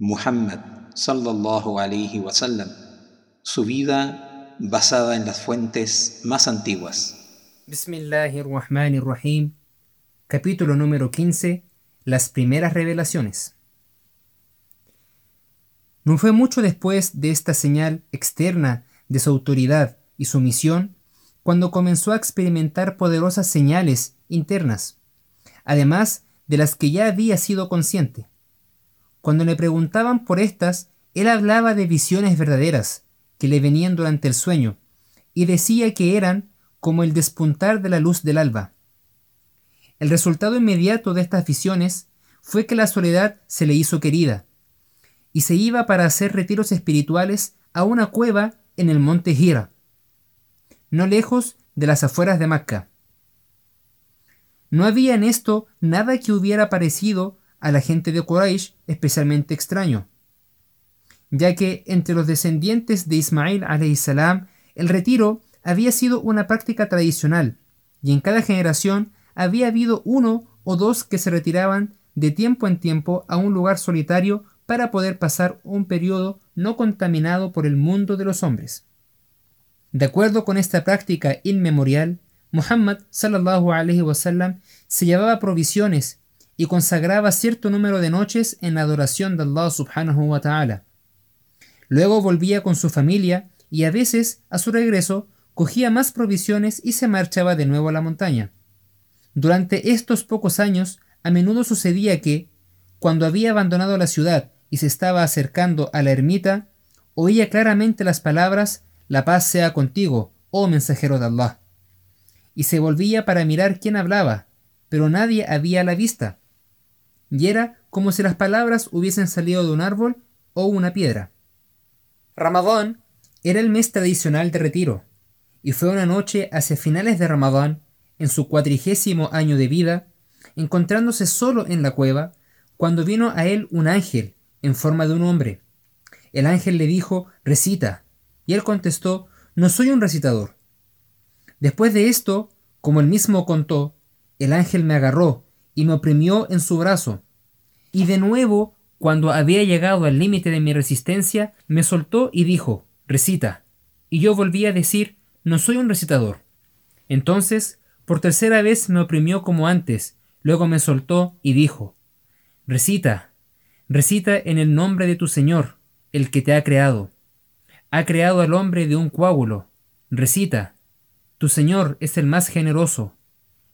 Muhammad sallallahu alayhi wasallam, su vida basada en las fuentes más antiguas. Bismillahirrahmanirrahim. Capítulo número 15. Las primeras revelaciones. No fue mucho después de esta señal externa de su autoridad y su misión cuando comenzó a experimentar poderosas señales internas, además de las que ya había sido consciente. Cuando le preguntaban por estas, él hablaba de visiones verdaderas que le venían durante el sueño, y decía que eran como el despuntar de la luz del alba. El resultado inmediato de estas visiones fue que la soledad se le hizo querida, y se iba para hacer retiros espirituales a una cueva en el monte Hira, no lejos de las afueras de Macca. No había en esto nada que hubiera parecido a la gente de Quraysh especialmente extraño, ya que entre los descendientes de Ismail salam el retiro había sido una práctica tradicional, y en cada generación había habido uno o dos que se retiraban de tiempo en tiempo a un lugar solitario para poder pasar un periodo no contaminado por el mundo de los hombres. De acuerdo con esta práctica inmemorial, Muhammad sallallahu alaihi wasallam se llevaba provisiones y consagraba cierto número de noches en la adoración de Allah subhanahu wa ta'ala. Luego volvía con su familia y a veces, a su regreso, cogía más provisiones y se marchaba de nuevo a la montaña. Durante estos pocos años, a menudo sucedía que, cuando había abandonado la ciudad y se estaba acercando a la ermita, oía claramente las palabras La paz sea contigo, oh mensajero de Allah. Y se volvía para mirar quién hablaba, pero nadie había la vista y era como si las palabras hubiesen salido de un árbol o una piedra. Ramadán era el mes tradicional de retiro, y fue una noche hacia finales de Ramadán, en su cuatrigésimo año de vida, encontrándose solo en la cueva, cuando vino a él un ángel en forma de un hombre. El ángel le dijo, recita, y él contestó, no soy un recitador. Después de esto, como él mismo contó, el ángel me agarró y me oprimió en su brazo. Y de nuevo, cuando había llegado al límite de mi resistencia, me soltó y dijo, recita. Y yo volví a decir, no soy un recitador. Entonces, por tercera vez me oprimió como antes, luego me soltó y dijo, recita, recita en el nombre de tu Señor, el que te ha creado. Ha creado al hombre de un coágulo. Recita, tu Señor es el más generoso,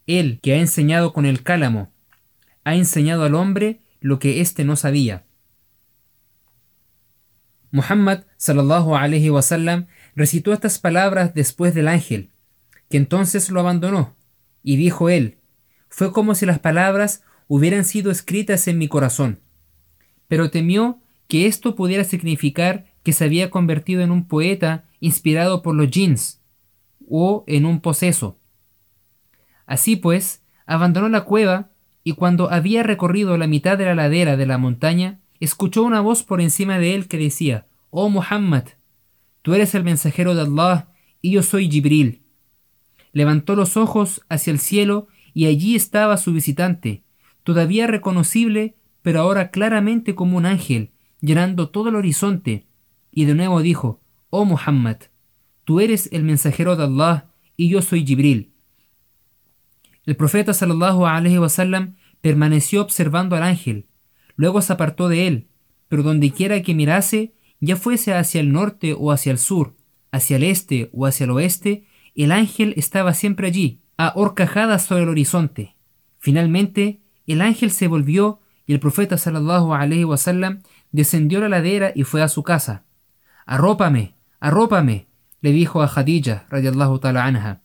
él que ha enseñado con el cálamo, ha enseñado al hombre lo que éste no sabía. Muhammad sallallahu alaihi wasallam recitó estas palabras después del ángel, que entonces lo abandonó, y dijo él, fue como si las palabras hubieran sido escritas en mi corazón, pero temió que esto pudiera significar que se había convertido en un poeta inspirado por los jeans o en un poseso. Así pues, abandonó la cueva y cuando había recorrido la mitad de la ladera de la montaña, escuchó una voz por encima de él que decía, Oh Muhammad, tú eres el mensajero de Allah y yo soy Jibril. Levantó los ojos hacia el cielo y allí estaba su visitante, todavía reconocible, pero ahora claramente como un ángel, llenando todo el horizonte, y de nuevo dijo, Oh Muhammad, tú eres el mensajero de Allah y yo soy Jibril. El profeta sallallahu alaihi wasallam permaneció observando al ángel, luego se apartó de él, pero donde quiera que mirase, ya fuese hacia el norte o hacia el sur, hacia el este o hacia el oeste, el ángel estaba siempre allí, a horcajadas sobre el horizonte. Finalmente, el ángel se volvió y el profeta sallallahu alaihi wasallam descendió la ladera y fue a su casa. Arrópame, arrópame, le dijo a Khadija radiallahu ta'ala anha,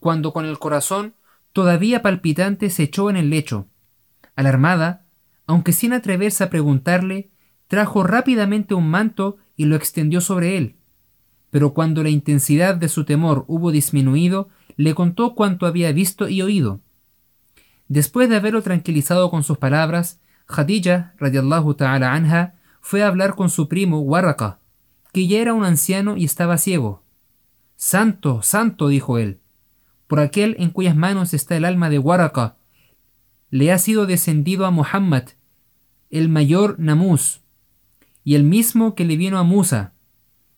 cuando con el corazón todavía palpitante, se echó en el lecho. Alarmada, aunque sin atreverse a preguntarle, trajo rápidamente un manto y lo extendió sobre él. Pero cuando la intensidad de su temor hubo disminuido, le contó cuanto había visto y oído. Después de haberlo tranquilizado con sus palabras, Khadija, radiallahu ta'ala anha, fue a hablar con su primo Waraka, que ya era un anciano y estaba ciego. Santo, santo, dijo él, por aquel en cuyas manos está el alma de Waraka, le ha sido descendido a Muhammad, el mayor Namus. y el mismo que le vino a Musa.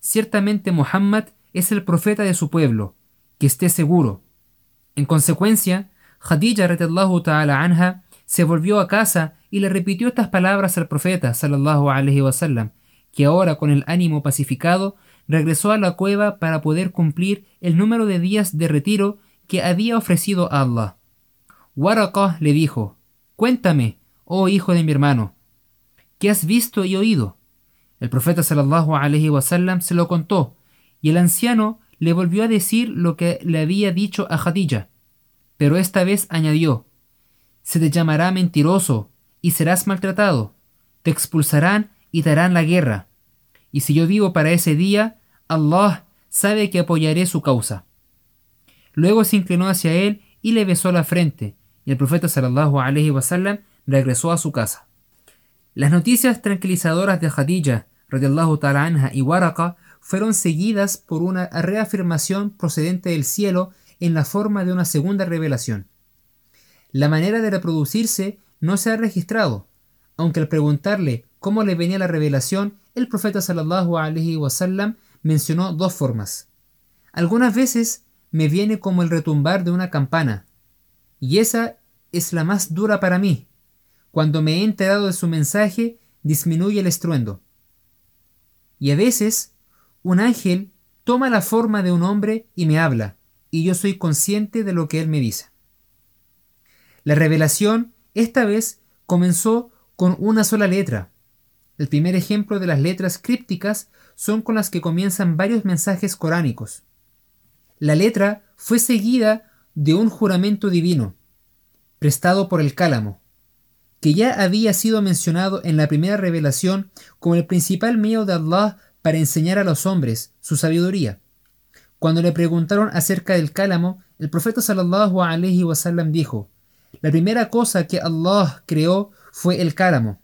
Ciertamente Muhammad es el profeta de su pueblo, que esté seguro. En consecuencia, Khadija ta'ala anha se volvió a casa y le repitió estas palabras al profeta sallallahu wasallam, que ahora con el ánimo pacificado regresó a la cueva para poder cumplir el número de días de retiro que había ofrecido a Allah. Waraqah le dijo, Cuéntame, oh hijo de mi hermano, ¿qué has visto y oído? El profeta sallallahu alaihi wasallam se lo contó, y el anciano le volvió a decir lo que le había dicho a Khadija, pero esta vez añadió, se te llamará mentiroso y serás maltratado, te expulsarán y darán la guerra, y si yo vivo para ese día, Allah sabe que apoyaré su causa. Luego se inclinó hacia él y le besó la frente, y el profeta sallallahu alaihi wasallam regresó a su casa. Las noticias tranquilizadoras de Khadija radiallahu ta'ala anha y Waraka fueron seguidas por una reafirmación procedente del cielo en la forma de una segunda revelación. La manera de reproducirse no se ha registrado, aunque al preguntarle cómo le venía la revelación, el profeta sallallahu alaihi wasallam mencionó dos formas. Algunas veces me viene como el retumbar de una campana, y esa es la más dura para mí. Cuando me he enterado de su mensaje, disminuye el estruendo. Y a veces, un ángel toma la forma de un hombre y me habla, y yo soy consciente de lo que él me dice. La revelación, esta vez, comenzó con una sola letra. El primer ejemplo de las letras crípticas son con las que comienzan varios mensajes coránicos. La letra fue seguida de un juramento divino, prestado por el cálamo, que ya había sido mencionado en la primera revelación como el principal medio de Allah para enseñar a los hombres su sabiduría. Cuando le preguntaron acerca del cálamo, el profeta sallallahu alaihi wasallam dijo: La primera cosa que Allah creó fue el cálamo.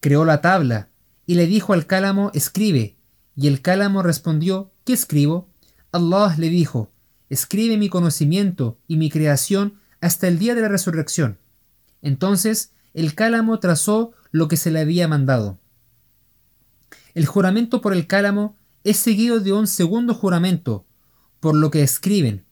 Creó la tabla y le dijo al cálamo: Escribe, y el cálamo respondió, ¿qué escribo? Allah le dijo, escribe mi conocimiento y mi creación hasta el día de la resurrección. Entonces el cálamo trazó lo que se le había mandado. El juramento por el cálamo es seguido de un segundo juramento, por lo que escriben,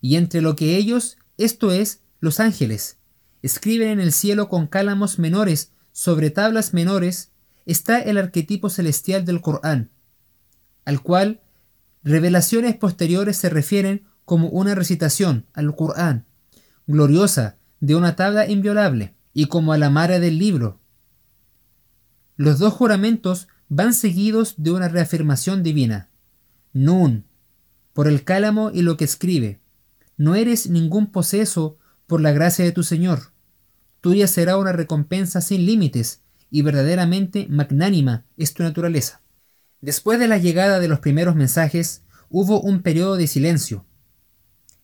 y entre lo que ellos, esto es, los ángeles, escriben en el cielo con cálamos menores sobre tablas menores, está el arquetipo celestial del Corán, al cual revelaciones posteriores se refieren como una recitación al Qur'an, gloriosa, de una tabla inviolable, y como a la mara del libro. Los dos juramentos van seguidos de una reafirmación divina. Nun, por el cálamo y lo que escribe. No eres ningún poseso por la gracia de tu Señor. Tuya será una recompensa sin límites, y verdaderamente magnánima es tu naturaleza. Después de la llegada de los primeros mensajes, hubo un periodo de silencio.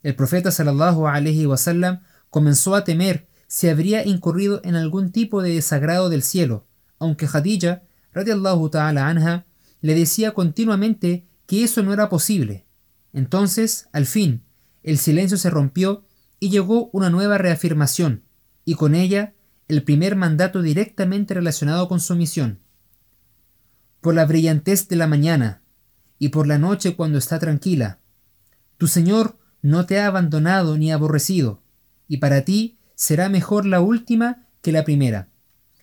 El profeta sallallahu alaihi wasallam comenzó a temer si habría incurrido en algún tipo de desagrado del cielo, aunque Khadija, radiallahu ta'ala anha, le decía continuamente que eso no era posible. Entonces, al fin, el silencio se rompió y llegó una nueva reafirmación, y con ella el primer mandato directamente relacionado con su misión por la brillantez de la mañana y por la noche cuando está tranquila. Tu Señor no te ha abandonado ni aborrecido, y para ti será mejor la última que la primera.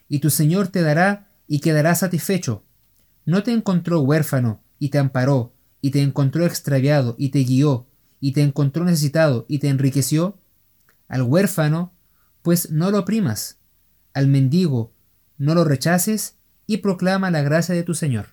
Y tu Señor te dará y quedará satisfecho. No te encontró huérfano y te amparó, y te encontró extraviado y te guió, y te encontró necesitado y te enriqueció. Al huérfano, pues no lo oprimas. Al mendigo, no lo rechaces y proclama la gracia de tu Señor.